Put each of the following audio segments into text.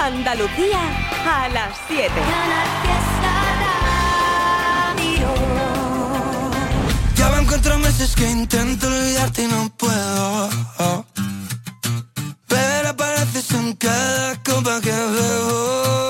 Andalucía a las 7. Ya van cuatro meses que intento olvidarte y no puedo. Pero apareces en cada copa que bebo.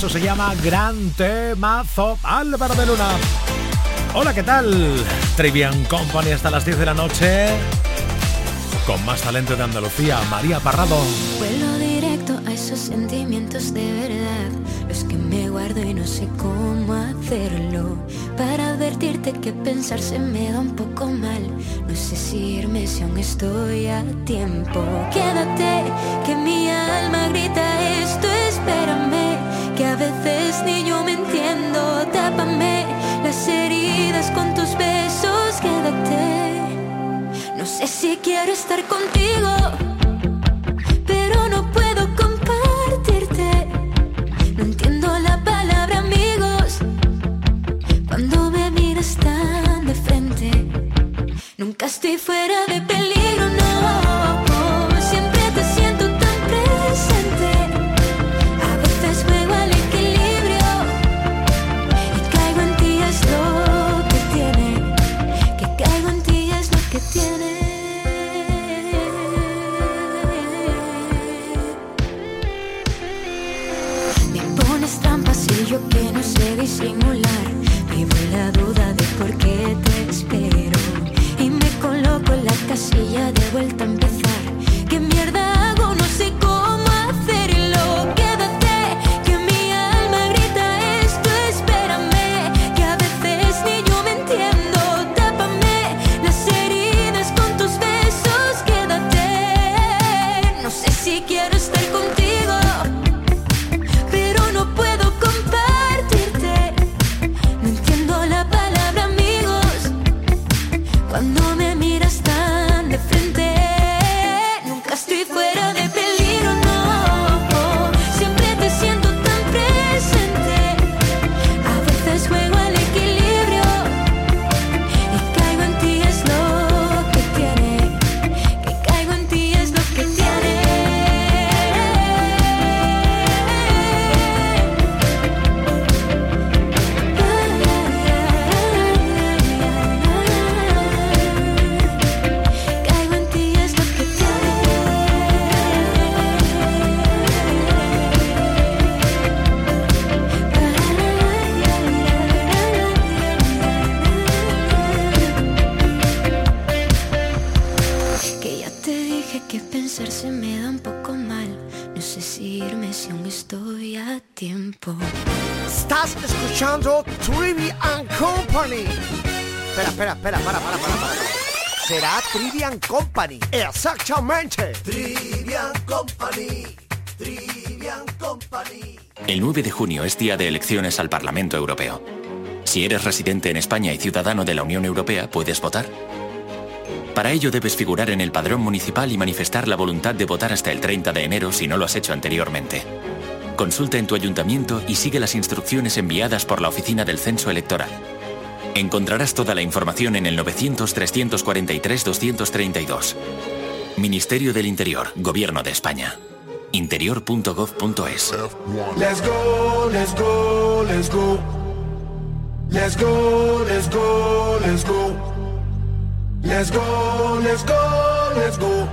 Eso se llama Gran Temazo Álvaro de Luna. Hola, ¿qué tal? Trivian Company hasta las 10 de la noche. Con más talento de Andalucía, María Parrado. Vuelo directo a esos sentimientos de verdad, los que me guardo y no sé cómo hacerlo. Para advertirte que pensar se me da un poco mal. No sé si irme si aún estoy a tiempo. Quédate, que mi alma grita esto, espérame. Que a veces ni yo me entiendo. Tápame las heridas con tus besos, quédate. No sé si quiero estar contigo, Company. Exactamente. Trivian Company. Trivian Company. El 9 de junio es día de elecciones al Parlamento Europeo. Si eres residente en España y ciudadano de la Unión Europea, puedes votar. Para ello debes figurar en el padrón municipal y manifestar la voluntad de votar hasta el 30 de enero si no lo has hecho anteriormente. Consulta en tu ayuntamiento y sigue las instrucciones enviadas por la Oficina del Censo Electoral. Encontrarás toda la información en el 900-343-232. Ministerio del Interior, Gobierno de España. interior.gov.es. Let's go, let's go, let's go. Let's go, let's go, let's go. Let's go, let's go, let's go.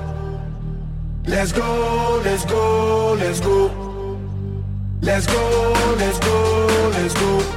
Let's go, let's go, let's go. Let's go, let's go, let's go.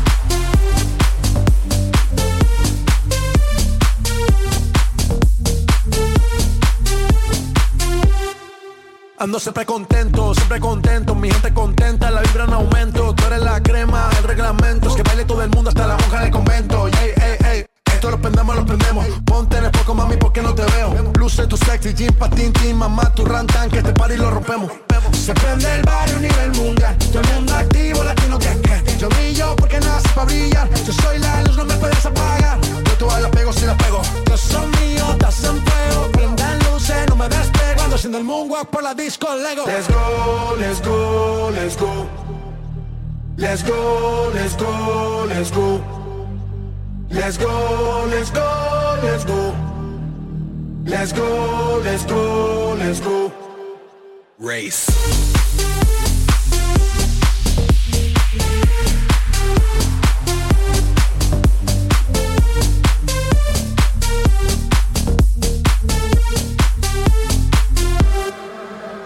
Ando siempre contento, siempre contento, mi gente contenta, la vibra en aumento, tú eres la crema, el reglamento, es que baile todo el mundo hasta la monja del convento, ey, ey, ey, esto lo prendemos, lo prendemos, ponte en el poco mami porque no te veo, luce tu sexy, jean, patín, tin, mamá, tu rantan, que este party lo rompemos, se prende el barrio a nivel mundial, todo el mundo activo, latino que que, yo brillo porque nace para brillar, yo soy la luz, no me puedes apagar, yo todas las pego si las pego, yo soy mío, estás en fuego, prendan no me despego, ando haciendo el moonwalk por la disco Lego. Let's go, let's go, let's go. Let's go, let's go, let's go. Let's go, let's go, let's go. Let's go, let's go, let's go. Race.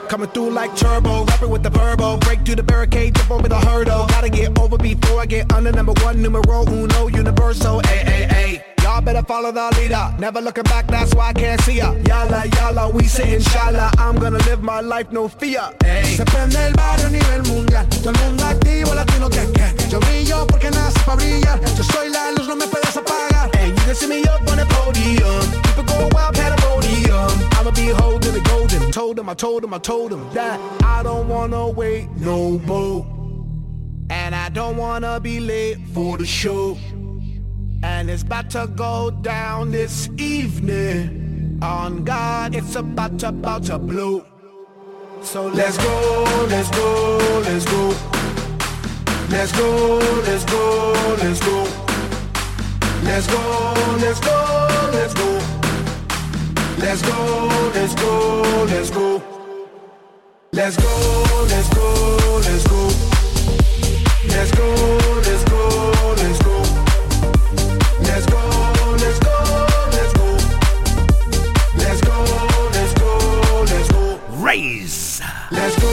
Coming through like turbo, rapping with the verbo. Break through the barricade, jump over the hurdle. Gotta get over before I get under number one, numero uno, universal. Ay, ay, ay. Y'all better follow the leader. Never looking back, that's why I can't see ya. Yala, yala, we say inshallah. I'm gonna live my life, no fear. Se prende el barrio a nivel mundial. Todo el mundo activo, latino que que. Yo brillo porque nace brillar. Yo soy la luz, no me puedes apagar. See me up on the podium. People go wild, pandemonium. I'ma be holding the golden. Told him, I told him, I told him that I don't wanna wait no more. And I don't wanna be late for the show. And it's about to go down this evening. On God, it's about to, about to blow. So let's go, let's go, let's go. Let's go, let's go, let's go. Let's go, let's go, let's go. Let's go, let's go, let's go. Let's go, let's go, let's go. Let's go, let's go, let's go. Let's go, let's go, let's go. Let's go, let's go, let's go. Race. Let's go.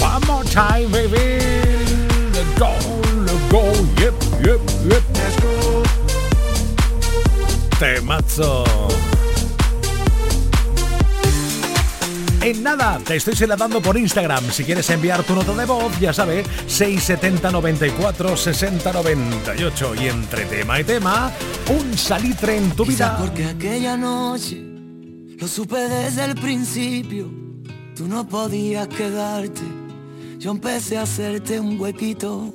One more time, baby. Temazo. En nada, te estoy seladando por Instagram. Si quieres enviar tu nota de voz, ya sabes, 670 94 60 98. Y entre tema y tema, un salitre en tu Quizá vida. porque aquella noche lo supe desde el principio. Tú no podías quedarte. Yo empecé a hacerte un huequito.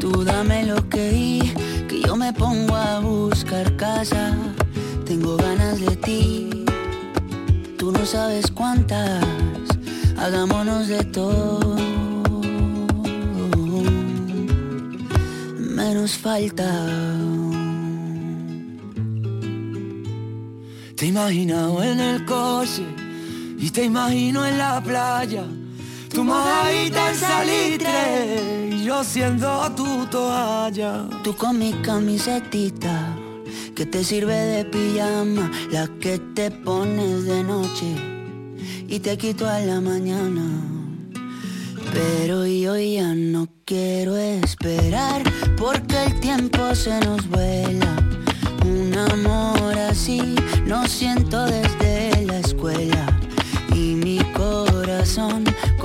Tú dame lo que que yo me pongo a buscar casa. Tengo ganas de ti, tú no sabes cuántas. Hagámonos de todo. Menos falta. Te imagino en el coche y te imagino en la playa. Tu mojadita en salitre yo siendo tu toalla. Tú con mi camisetita que te sirve de pijama, la que te pones de noche y te quito a la mañana. Pero yo ya no quiero esperar porque el tiempo se nos vuela. Un amor así no siento desde la escuela y mi corazón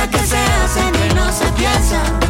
cosas que se hacen que no se piensan.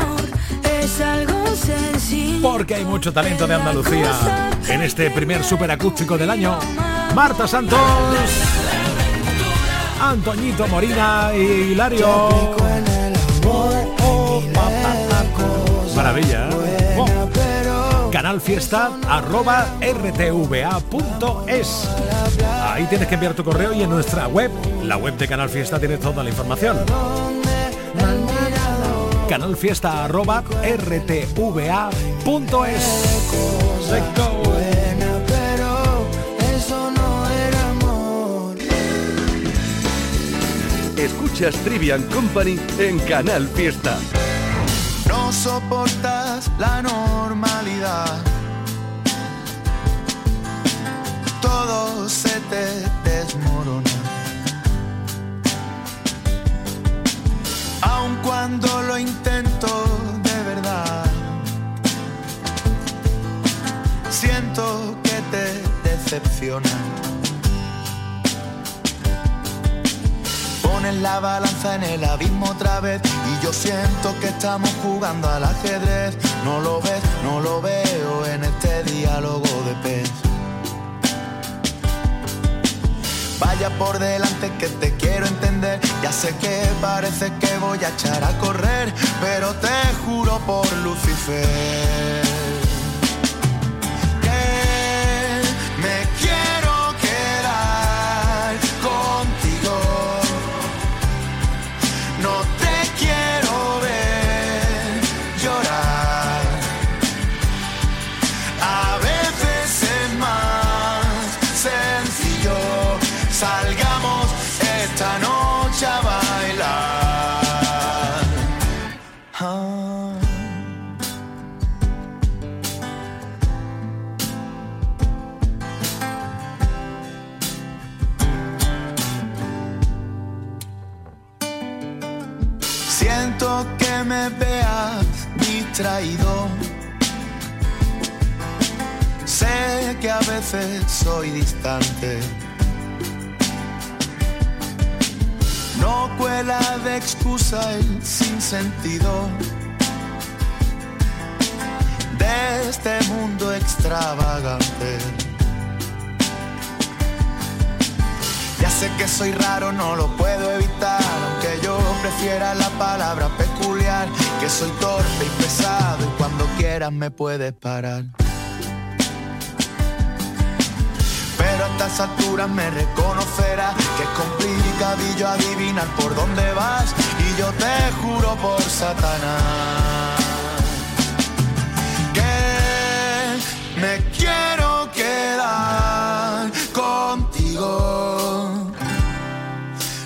sencillo. Porque hay mucho talento de Andalucía en este primer superacústico del año. Marta Santos, Antoñito Morina y Hilario. Maravilla. ¿eh? Oh. Canal Fiesta arroba rtva.es. Ahí tienes que enviar tu correo y en nuestra web, la web de Canal Fiesta, tienes toda la información. Canal Fiesta arroba rtva.es. Let's go. Escuchas Trivian Company en Canal Fiesta. No soportas la normalidad. Todo se te desmorona. Cuando lo intento de verdad. Siento que te decepciona. Pones la balanza en el abismo otra vez y yo siento que estamos jugando al ajedrez. No lo ves, no lo veo en este diálogo de pez. Vaya por delante que te quiero entender. Ya sé que parece que voy a echar a correr, pero te juro por Lucifer excusa el sinsentido de este mundo extravagante. Ya sé que soy raro, no lo puedo evitar, aunque yo prefiera la palabra peculiar, que soy torpe y pesado y cuando quieras me puedes parar. Pero a estas alturas me reconocerás que es complicadillo adivinar por dónde vas y yo te juro por Satanás que me quiero quedar contigo.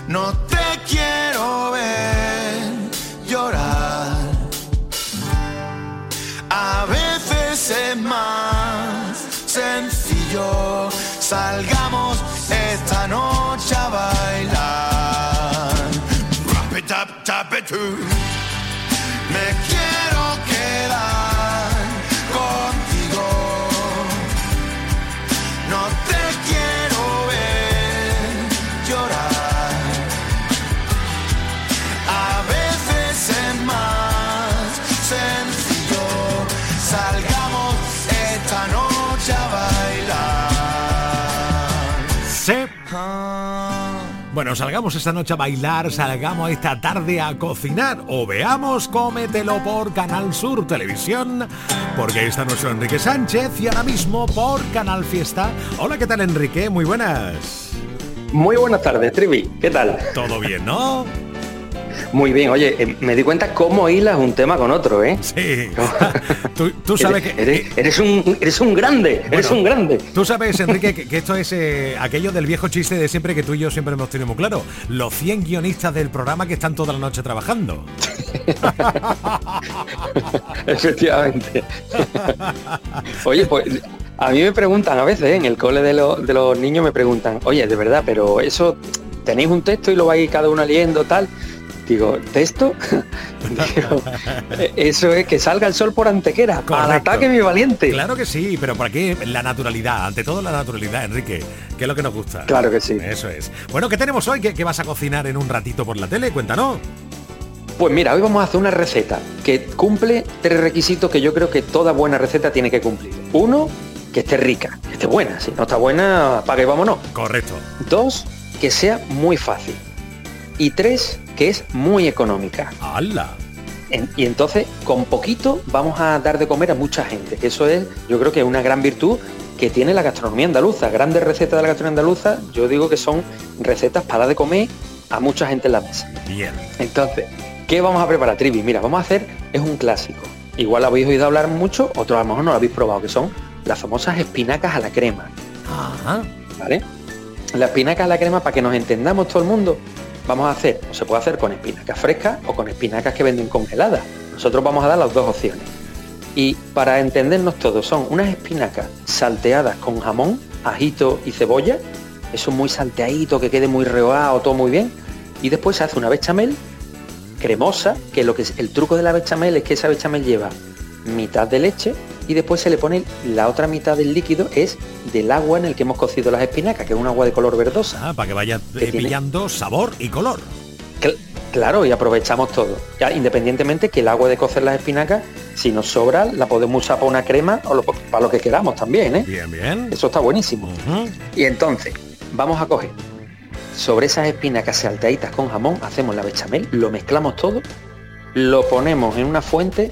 No te quiero ver llorar. A veces es más sencillo. Salgamos esta noche a bailar. could. Mais Bueno, salgamos esta noche a bailar, salgamos esta tarde a cocinar o veamos Cómetelo por Canal Sur Televisión, porque ahí está nuestro Enrique Sánchez y ahora mismo por Canal Fiesta. Hola, ¿qué tal Enrique? Muy buenas. Muy buenas tardes, Trivi. ¿Qué tal? Todo bien, ¿no? Muy bien. Oye, eh, me di cuenta cómo hilas un tema con otro, ¿eh? Sí. tú, tú sabes eres, que... Eres, eres un, eres un grande, eres Bueno, un grande. Tú sabes, Enrique, que, que esto es eh, aquello del viejo chiste de siempre que tú y yo siempre hemos tenido muy claro. Los 100 guionistas del programa que están toda la noche trabajando. Efectivamente. Oye, pues a mí me preguntan a veces, ¿eh? en el cole de, lo- de los niños me preguntan, oye, de verdad, pero eso, tenéis un texto y lo vais cada uno leyendo, tal. Digo, ¿texto? Digo, "Eh, eso es que salga el sol por antequera. Al Correcto. ataque mi valiente. Claro que sí, pero ¿para qué la naturalidad? Ante todo la naturalidad, Enrique, que es lo que nos gusta. Claro que sí. Eso es. Bueno, ¿qué tenemos hoy? ¿Qué, qué vas a cocinar en un ratito por la tele? Cuéntanos. Pues mira, hoy vamos a hacer una receta que cumple tres requisitos que yo creo que toda buena receta tiene que cumplir. Uno, que esté rica, que esté buena. Si no está buena, apague y vámonos. Correcto. Dos, que sea muy fácil. Y tres, que es muy económica. ¡Hala! En- y entonces, con poquito vamos a dar de comer a mucha gente, eso es, yo creo que es una gran virtud que tiene la gastronomía andaluza. Grandes recetas de la gastronomía andaluza, yo digo que son recetas para dar de comer a mucha gente en la mesa. Bien. Entonces, ¿qué vamos a preparar, Trivi? Mira, vamos a hacer, es un clásico. Igual lo habéis oído hablar mucho, otros a lo mejor no lo habéis probado, que son las famosas espinacas a la crema. Ajá. ¿Vale? La espinaca a la crema, para que nos entendamos todo el mundo, vamos a hacer, o se puede hacer con espinacas frescas o con espinacas que venden congeladas. Nosotros vamos a dar las dos opciones. Y para entendernos todos, son unas espinacas salteadas con jamón, ajito y cebolla. Eso muy salteadito, que quede muy rehogado, todo muy bien. Y después se hace una bechamel cremosa, que lo que es el truco de la bechamel es que esa bechamel lleva mitad de leche y después se le pone la otra mitad del líquido es del agua en el que hemos cocido las espinacas, que es un agua de color verdosa. Ah, para que vaya Que eh, pillando sabor y color. Cl- claro, y aprovechamos todo. Ya, independientemente que el agua de cocer las espinacas, si nos sobra, la podemos usar para una crema o lo- para lo que queramos también, ¿eh? Bien, bien. Eso está buenísimo. Y entonces, vamos a coger sobre esas espinacas salteaditas con jamón, hacemos la bechamel, lo mezclamos todo, lo ponemos en una fuente,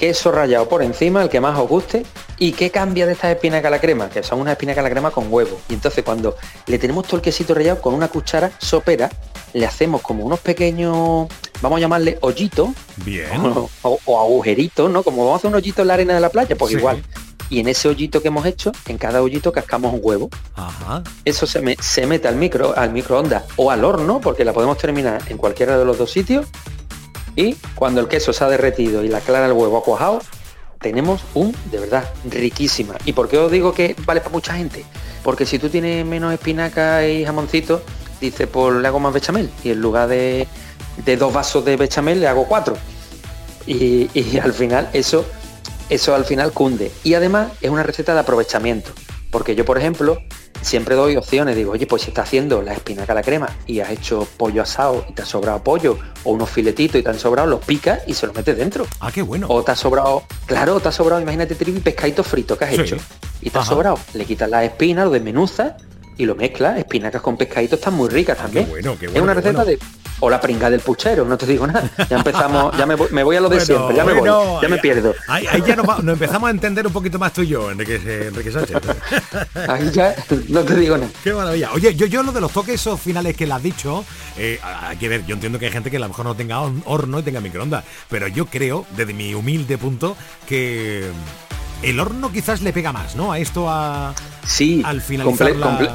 queso rallado por encima, el que más os guste, y qué cambia de estas espinacas a la crema, que son unas espinacas a la crema con huevo. Y entonces cuando le tenemos todo el quesito rallado con una cuchara sopera, le hacemos como unos pequeños, vamos a llamarle hoyitos, Bien. o, o- o agujeritos, ¿no? Como vamos a hacer un hoyito en la arena de la playa, pues Sí. igual. Y en ese hoyito que hemos hecho, en cada hoyito cascamos un huevo. Ajá. Eso se, me- se mete al micro, al microondas o al horno, porque la podemos terminar en cualquiera de los dos sitios. Y cuando el queso se ha derretido y la clara del huevo ha cuajado, tenemos un, de verdad, riquísima. ¿Y por qué os digo que vale para mucha gente? Porque si tú tienes menos espinaca y jamoncito, dices, pues le hago más bechamel. Y en lugar de, de dos vasos de bechamel, le hago cuatro. Y, y al final eso, eso al final cunde. Y además es una receta de aprovechamiento. Porque yo, por ejemplo, siempre doy opciones. Digo, oye, pues si estás haciendo la espinaca a la crema y has hecho pollo asado y te ha sobrado pollo, o unos filetitos y te han sobrado, los picas y se los metes dentro. Ah, qué bueno. O te ha sobrado, claro, te ha sobrado, imagínate, trivi, pescadito frito que has Sí. hecho. Y te ha sobrado. Le quitas la espina, lo desmenuzas y lo mezclas. Espinacas con pescadito están muy ricas también. Ah, bueno, qué es una receta bueno. de. O la pringa del puchero, no te digo nada. Ya empezamos, ya me voy, me voy a lo de siempre, ya me voy, ya me pierdo. Ahí, ahí ya nos, va- nos empezamos a entender un poquito más tú y yo, Enrique, Enrique Sánchez. Ahí ya no te digo nada. Qué maravilla. Oye, yo, yo lo de los toques esos finales que le has dicho, eh, hay que ver, yo entiendo que hay gente que a lo mejor no tenga hor- horno y tenga microondas, pero yo creo, desde mi humilde punto, que el horno quizás le pega más, ¿no? A esto a, Sí, al finalizar comple- la- comple-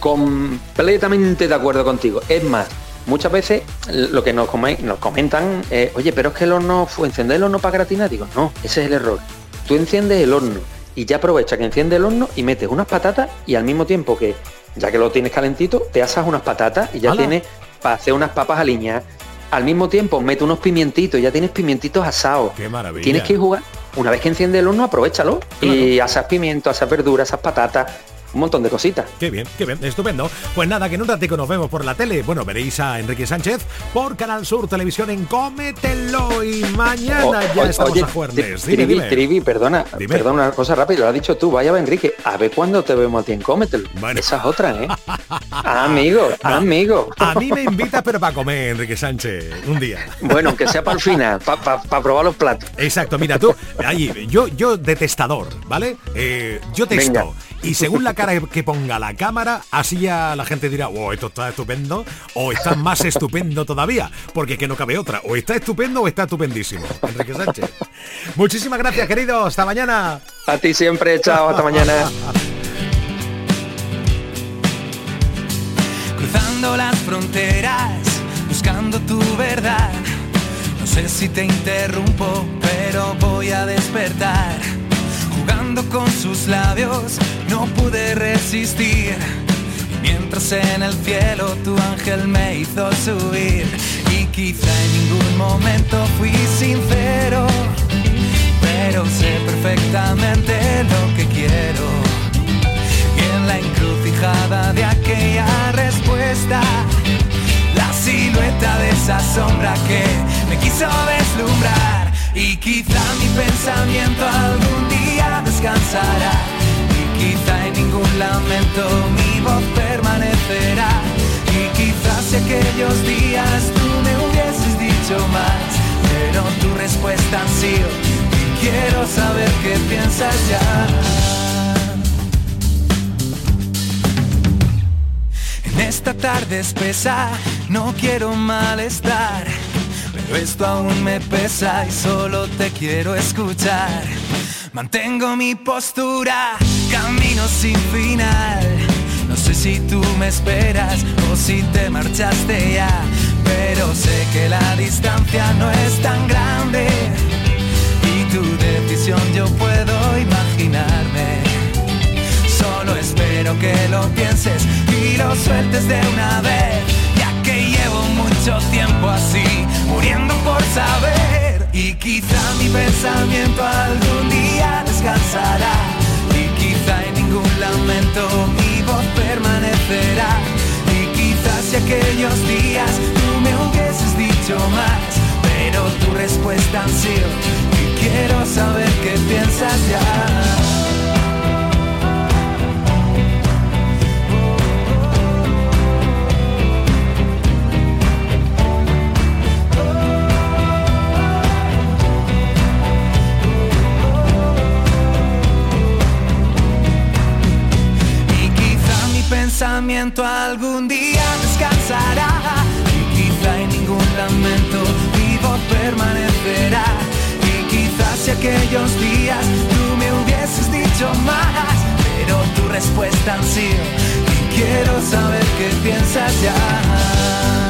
completamente de acuerdo contigo. Es más, muchas veces lo que nos, come- nos comentan, oye, pero es que el horno, fue encender el horno para gratinar, digo, no, ese es el error. Tú enciendes el horno y ya aprovecha que enciende el horno y metes unas patatas y al mismo tiempo que, ya que lo tienes calentito, te asas unas patatas y ya ¡Hala! tienes para hacer unas papas aliñadas. Al mismo tiempo, mete unos pimientitos, ya tienes pimientitos asados. Qué maravilla. Tienes que jugar. Una vez que enciende el horno, aprovechalo. Y asas pimientos, asas verduras, asas patatas, un montón de cositas. Qué bien, qué bien, estupendo. Pues nada, que en un ratico nos vemos por la tele. Bueno, veréis a Enrique Sánchez por Canal Sur Televisión en Cómetelo y mañana O- ya o- estamos oye, a jueves. Dime, Trivi, dime. Trivi, perdona, Dime. perdona una cosa rápida, lo has dicho tú, vaya Enrique, a ver cuándo te vemos a ti en Cómetelo. Esa es otra, ¿eh? amigo, No. amigo. A mí me invitas, pero para comer, Enrique Sánchez, un día. Bueno, aunque sea para el final, para probar los platos. Exacto, mira tú, ahí, yo, yo detestador, ¿vale? Eh, yo testo. Venga. Y según la cara que ponga la cámara, así ya la gente dirá, oh, esto está estupendo, o está más estupendo todavía, porque que no cabe otra, o está estupendo o está estupendísimo. Enrique Sánchez. Muchísimas gracias, querido, hasta mañana. A ti siempre, chao, hasta mañana. cruzando las fronteras, buscando tu verdad. No sé si te interrumpo, pero voy a despertar. Con sus labios, no pude resistir. Mientras en el cielo tu ángel me hizo subir. Y quizá en ningún momento fui sincero, pero sé perfectamente lo que quiero. Y en la encrucijada de aquella respuesta, la silueta de esa sombra que me quiso deslumbrar. Y quizá mi pensamiento algún día descansará. Y quizá en ningún lamento mi voz permanecerá. Y quizás si aquellos días tú me hubieses dicho más, pero tu respuesta ha sido, y quiero saber qué piensas ya. En esta tarde espesa no quiero malestar, esto aún me pesa y solo te quiero escuchar. Mantengo mi postura, camino sin final. No sé si tú me esperas o si te marchaste ya, pero sé que la distancia no es tan grande y tu decisión yo puedo imaginarme. Solo espero que lo pienses y lo sueltes de una vez, ya que llevo mucho tiempo así, muriendo por saber. Y quizá mi pensamiento algún día descansará, y quizá en ningún lamento mi voz permanecerá. Y quizás si aquellos días tú me hubieses dicho más, pero tu respuesta ha sido, y quiero saber qué piensas ya. Pensamiento algún día descansará. Y quizá en ningún lamento mi voz permanecerá. Y quizás si aquellos días tú me hubieses dicho más, pero tu respuesta han sido. Quiero saber qué piensas ya.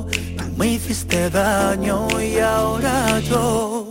me hiciste daño y ahora yo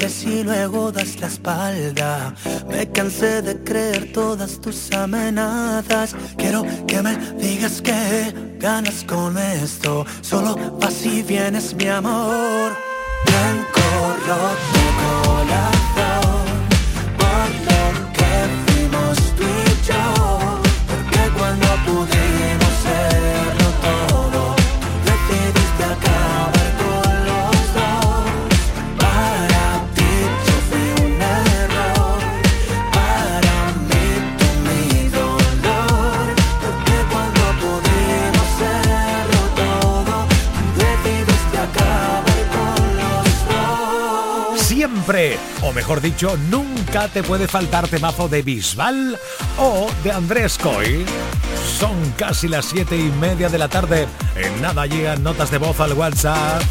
Que si luego das la espalda. Me cansé de creer todas tus amenazas. Quiero que me digas que ganas con esto. Solo vas y vienes, mi amor. Blanco, rojo. o mejor dicho, nunca te puede faltar temazo de Bisbal o de Andrés Coy. Son casi las siete y media de la tarde. En nada llegan notas de voz al WhatsApp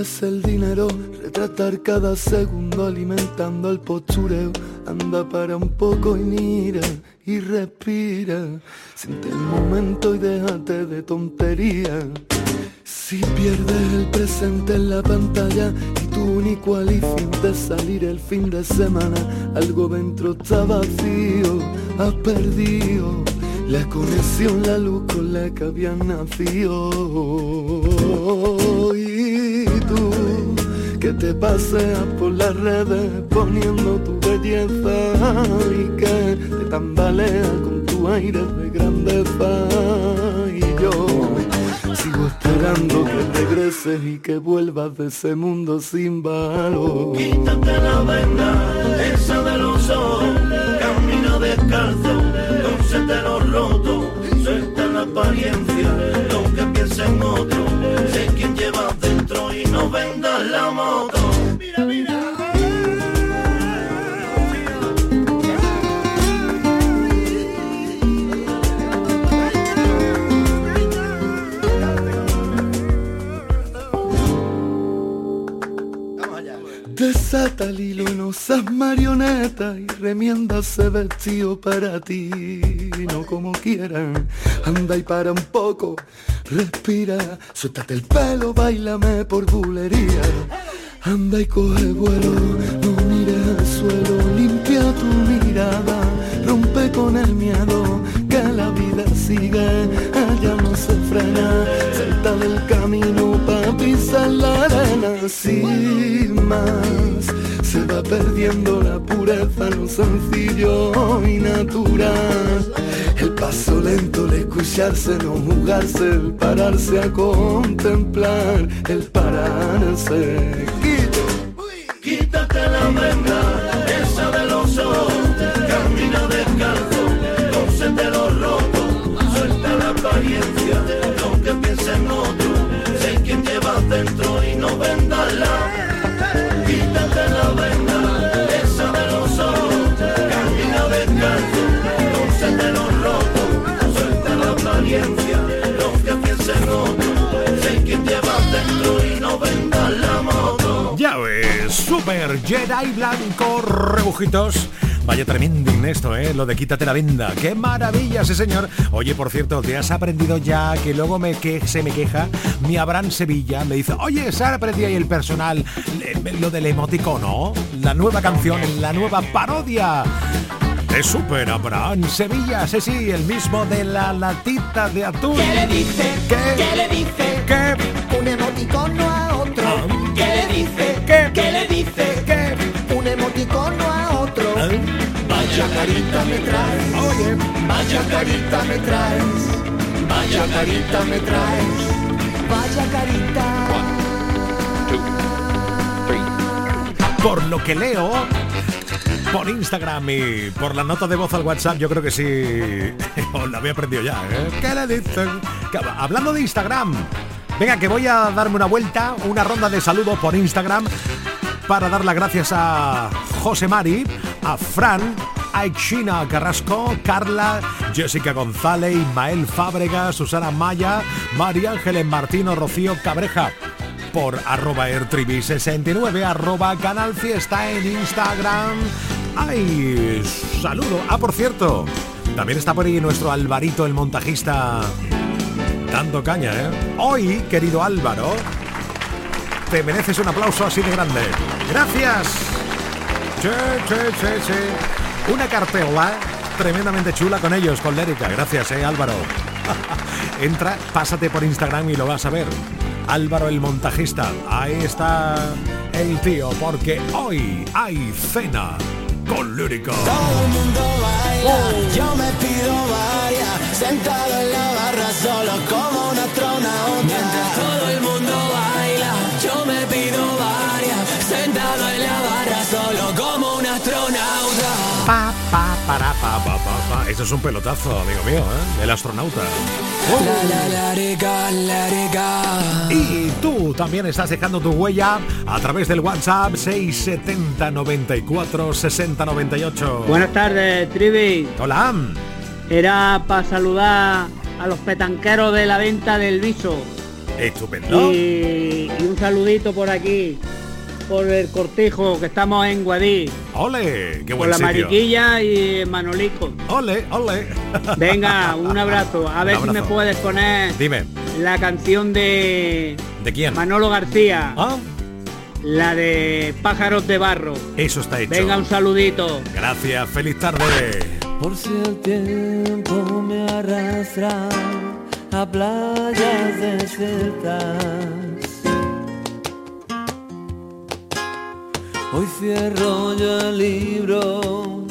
es el dinero, retratar cada segundo alimentando el postureo. Anda para un poco y mira y respira. Siente el momento y déjate de tontería. Si pierdes el presente en la pantalla y tu único alivio de salir el fin de semana, algo dentro está vacío, has perdido la conexión, la luz con la que habías nacido. Que te paseas por las redes poniendo tu belleza y que te tambalea con tu aire de grandeza. Y yo sigo esperando que regreses y que vuelvas de ese mundo sin valor. Quítate la venda, esa de los ojos, camina descalzo, Desata el marioneta y remienda ese vestido para ti, no como quieran. Anda y para un poco, respira, suéltate el pelo, bailame por bulería. Anda y coge vuelo, no mires al suelo, limpia tu mirada, rompe con el miedo, que la vida sigue, allá no se frena, salta del camino pa' pisar la arena, sin más, se va perdiendo la pureza, lo sencillo y natural. El paso lento, el escucharse, no jugarse, el pararse a contemplar, el pararse. Jedi Blanco, rebujitos. Vaya tremendo esto, ¿eh? Lo de quítate la venda. ¡Qué maravilla, sí señor! Oye, por cierto, ¿te has aprendido ya que luego me que se me queja mi Abraham Sevilla? Me dice, oye, ¿se ha aprendido ahí el personal lo del emoticono? La nueva canción, la nueva parodia. De Super Abraham Sevilla, sí, sí, el mismo de la latita de atún. ¿Qué le dice? ¿Qué? ¿Qué le dice? ¿Qué? Un emoticono Vaya carita me traes. Oye. Vaya carita me traes. Vaya carita me traes. Vaya carita. Por lo que leo, por Instagram y por la nota de voz al WhatsApp, yo creo que sí. Os la había aprendido ya, ¿eh? ¿Qué le dicen? Hablando de Instagram, venga, que voy a darme una vuelta, una ronda de saludos por Instagram para dar las gracias a José Mari, a Fran, a China Carrasco, Carla, Jessica González, Ismael Fábrega, Susana Maya, María Ángeles Martino, Rocío Cabreja por arroba airtribi69 arroba canal fiesta en Instagram. ¡Ay! Saludo. Ah, por cierto, también está por ahí nuestro Alvarito, el montajista, dando caña, ¿eh? Hoy, querido Álvaro, te mereces un aplauso así de grande. ¡Gracias! Sí, sí, sí, sí. Una cartela tremendamente chula con ellos, con Lérica. Gracias, eh, Álvaro. Entra, pásate por Instagram y lo vas a ver. Álvaro el montajista. Ahí está el tío, porque hoy hay cena con Lírica. Todo el mundo baila, yo me pido varias, sentado en la barra solo como un astronauta. Eso es un pelotazo, amigo mío, ¿eh? El astronauta. Rica. Y tú también estás dejando tu huella a través del WhatsApp 670 94 60 98. Buenas tardes, Trivi. Hola. Era para saludar a los petanqueros de la venta del viso. Estupendo. Y, y un saludito por aquí, por el cortijo, que estamos en Guadí. ¡Ole! ¡Qué buen la sitio! Mariquilla y Manolico. ¡Ole, ole! Venga, un abrazo. A ver si me puedes poner Dime, la canción de ¿de quién? Manolo García. Ah, La de Pájaros de Barro. eso está hecho. Venga, un saludito. Gracias, feliz tarde. Por si el tiempo me arrastra a playas desiertas. Hoy cierro yo el libro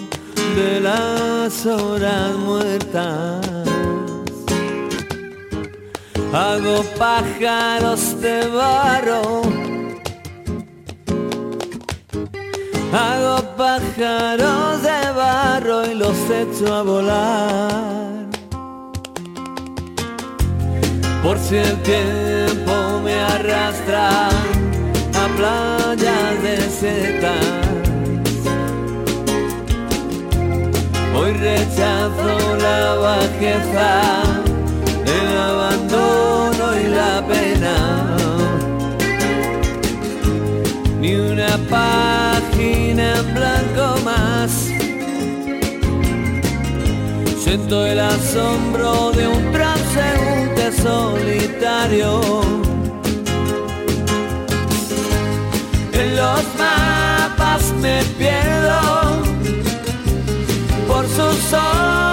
de las horas muertas. Hago pájaros de barro. Hago pájaros de barro y los echo a volar. Por si el tiempo me arrastra a playas desiertas. Hoy rechazo la bajeza, el abandono y la pena ni una página en blanco más. Siento el asombro de un transeúnte solitario. Me pierdo, por sus hojas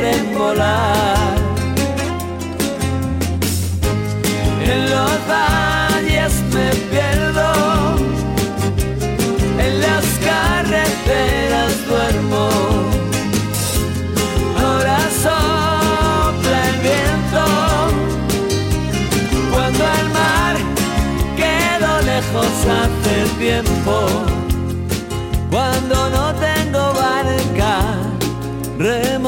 quieren volar. En los valles me pierdo en las carreteras duermo. Ahora sopla el viento cuando el mar quedó lejos hace tiempo. Cuando no barca,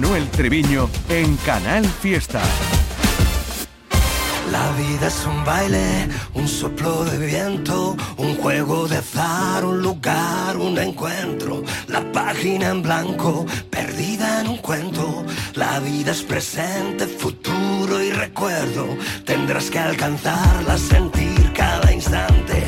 Manuel Treviño en Canal Fiesta. La vida es un baile, un soplo de viento, un juego de azar, un lugar, un encuentro. La página en blanco, perdida en un cuento. La vida es presente, futuro y recuerdo. Tendrás que alcanzarla, sentir cada instante.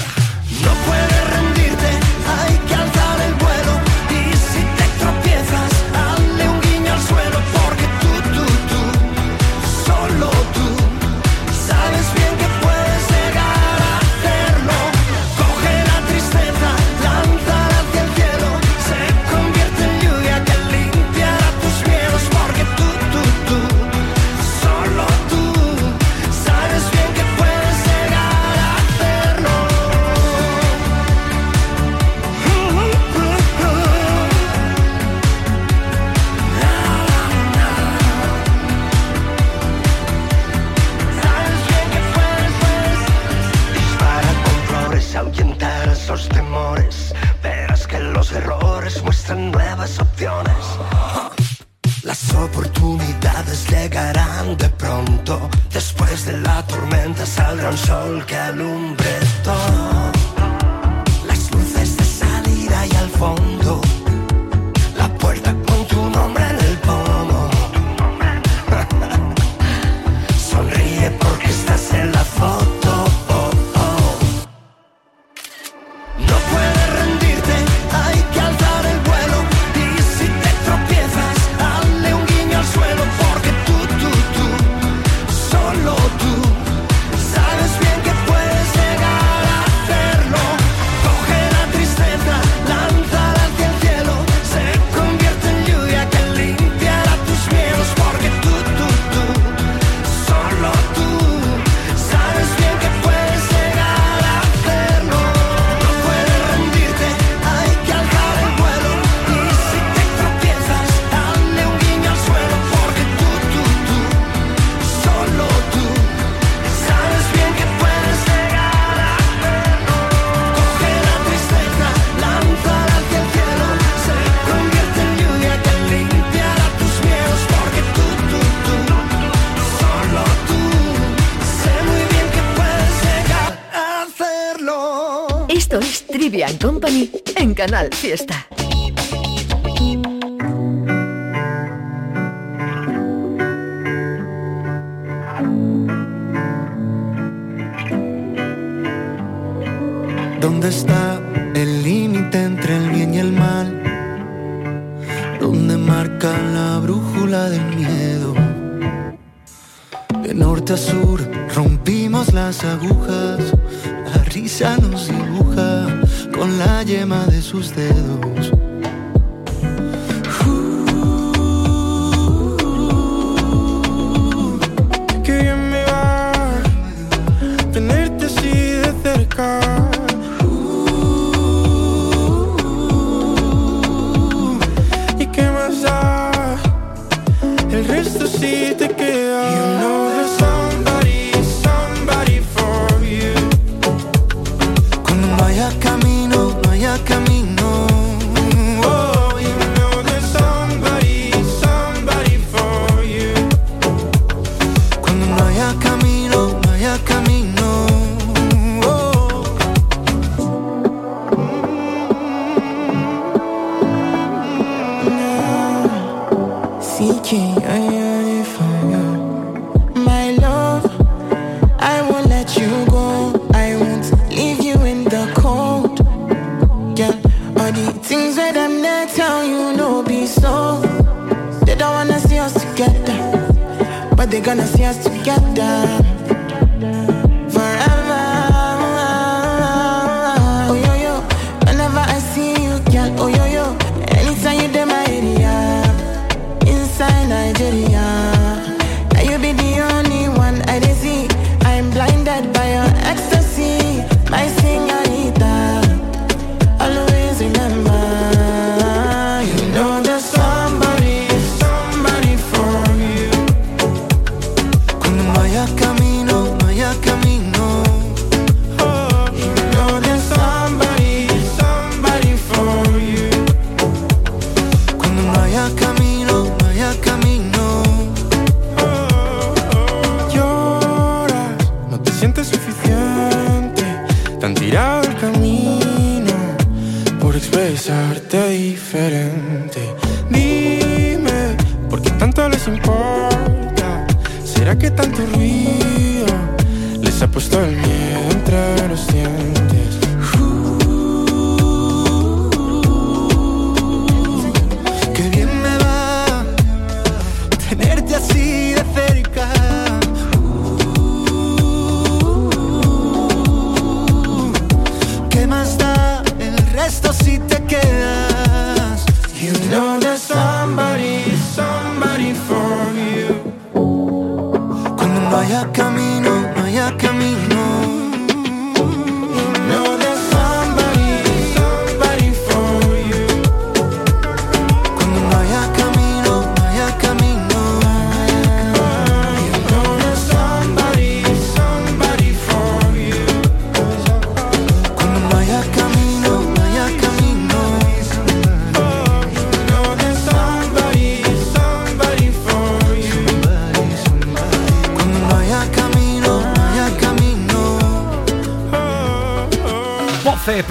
naves llegarán de pronto. Después de la tormenta saldrá un sol que alumbre todo. fiesta. down. camino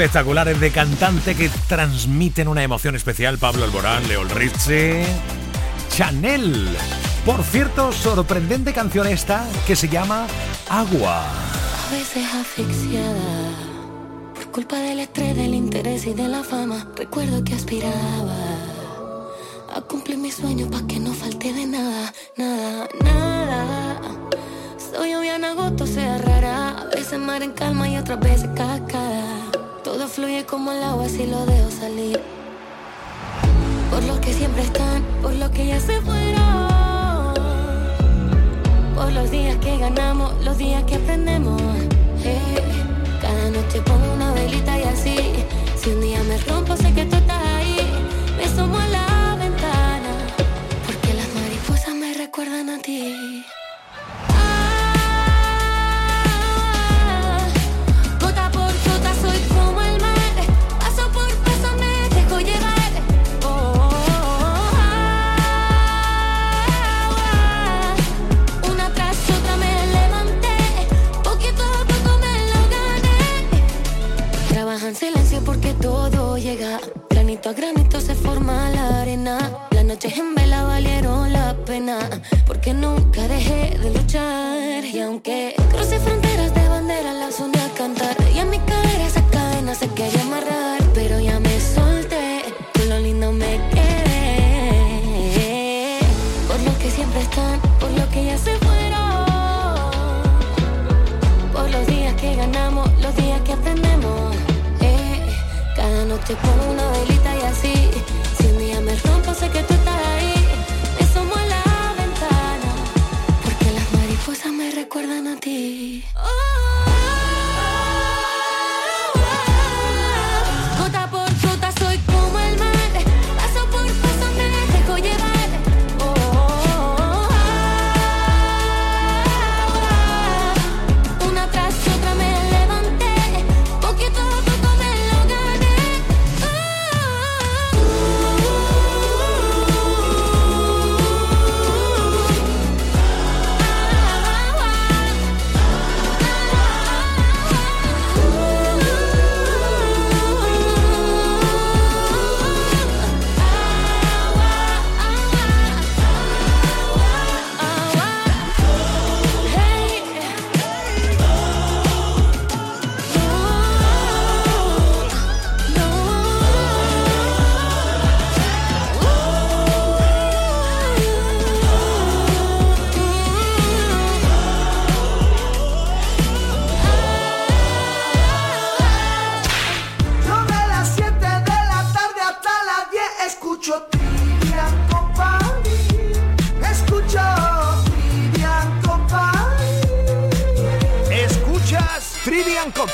espectaculares de cantante que transmiten una emoción especial. Pablo Alborán, Leo Richie, Chanel. Por cierto, sorprendente canción esta que se llama Agua. A veces asfixiada por culpa del estrés, del interés y de la fama. Recuerdo que aspiraba a cumplir mis sueños para que no falte de nada, nada, nada. Soy obvia en agosto, sea rara. A veces mar en calma y otras veces cascada. Todo fluye como el agua si lo dejo salir. Por los que siempre están, por los que ya se fueron. Por los días que ganamos, los días que aprendemos. Eh, cada noche pongo una velita y así. Si un día me rompo, sé que tú estás ahí. Me asomo a la ventana. Porque las mariposas me recuerdan a ti.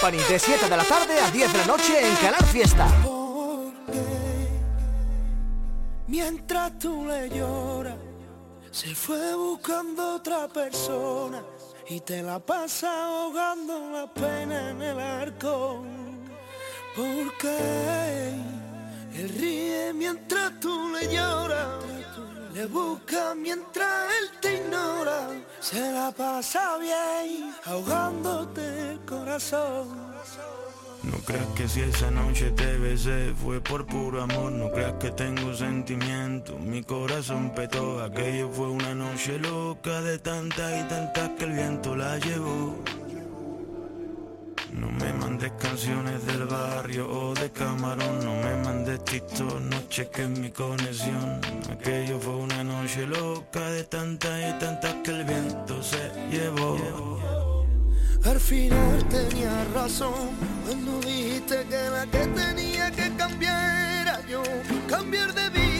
Company de 7 de la tarde a 10 de la noche en Canal Fiesta. Mientras tú le lloras, se fue buscando otra persona y te la pasa ahogando la pena en el arco. Porque él ríe mientras tú le lloras, le busca mientras él te ignora, se la pasa bien ahogándote el corazón. No creas que si esa noche te besé fue por puro amor, no creas que tengo sentimientos, mi corazón petó, aquello fue una noche loca de tantas y tantas que el viento la llevó. No me mandes canciones del barrio o de camarón, no me mandes TikTok, no cheques mi conexión. Aquello fue una noche loca de tantas y tantas que el viento se llevó. Al final tenía razón cuando dijiste que la que tenía que cambiar era yo. Cambiar de vida,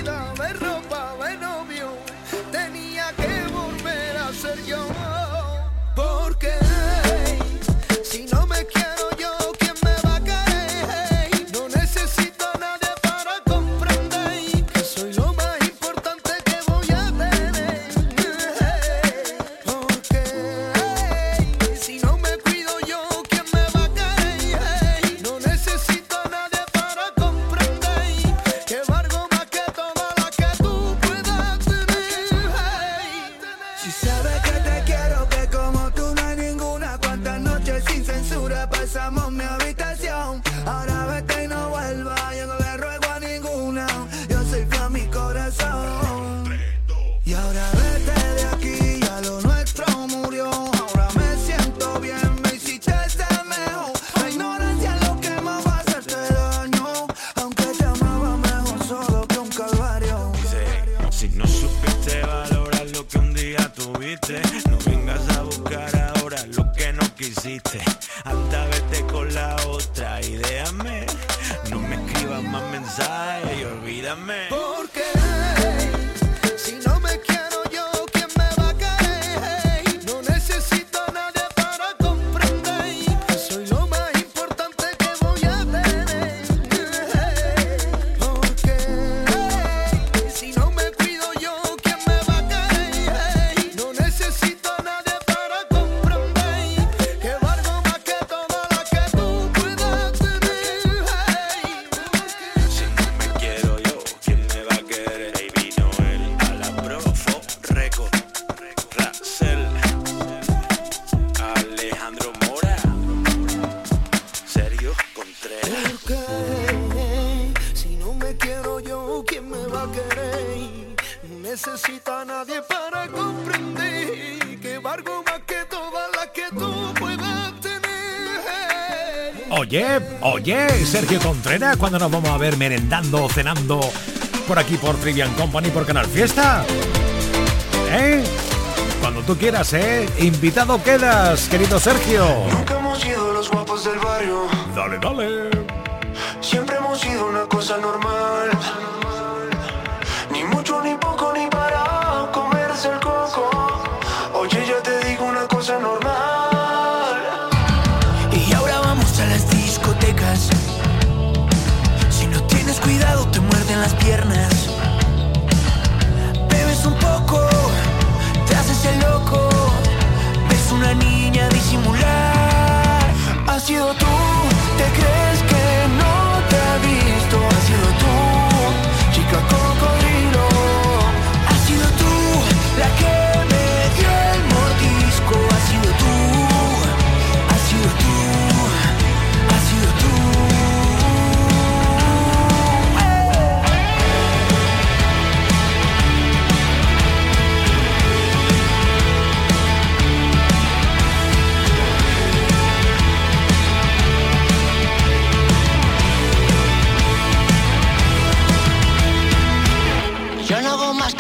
Morena cuando nos vamos a ver merendando o cenando por aquí por Trivian Company por Canal Fiesta. ¿Eh? Cuando tú quieras, ¿eh? Invitado quedas, querido Sergio. Nunca hemos sido los guapos del barrio. Dale, dale. Siempre hemos sido una cosa normal.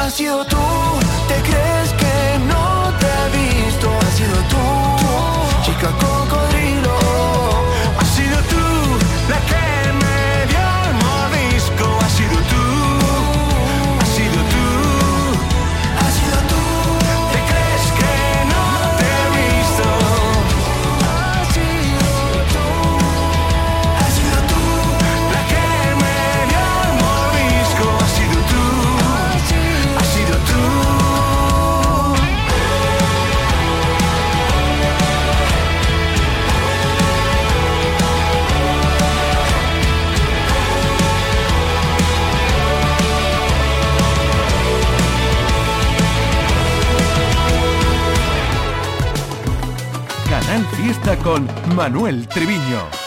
Has sido tú, te crees que no te he visto. Has sido tú, chica cocodrilo. Has sido tú la que Manuel Treviño.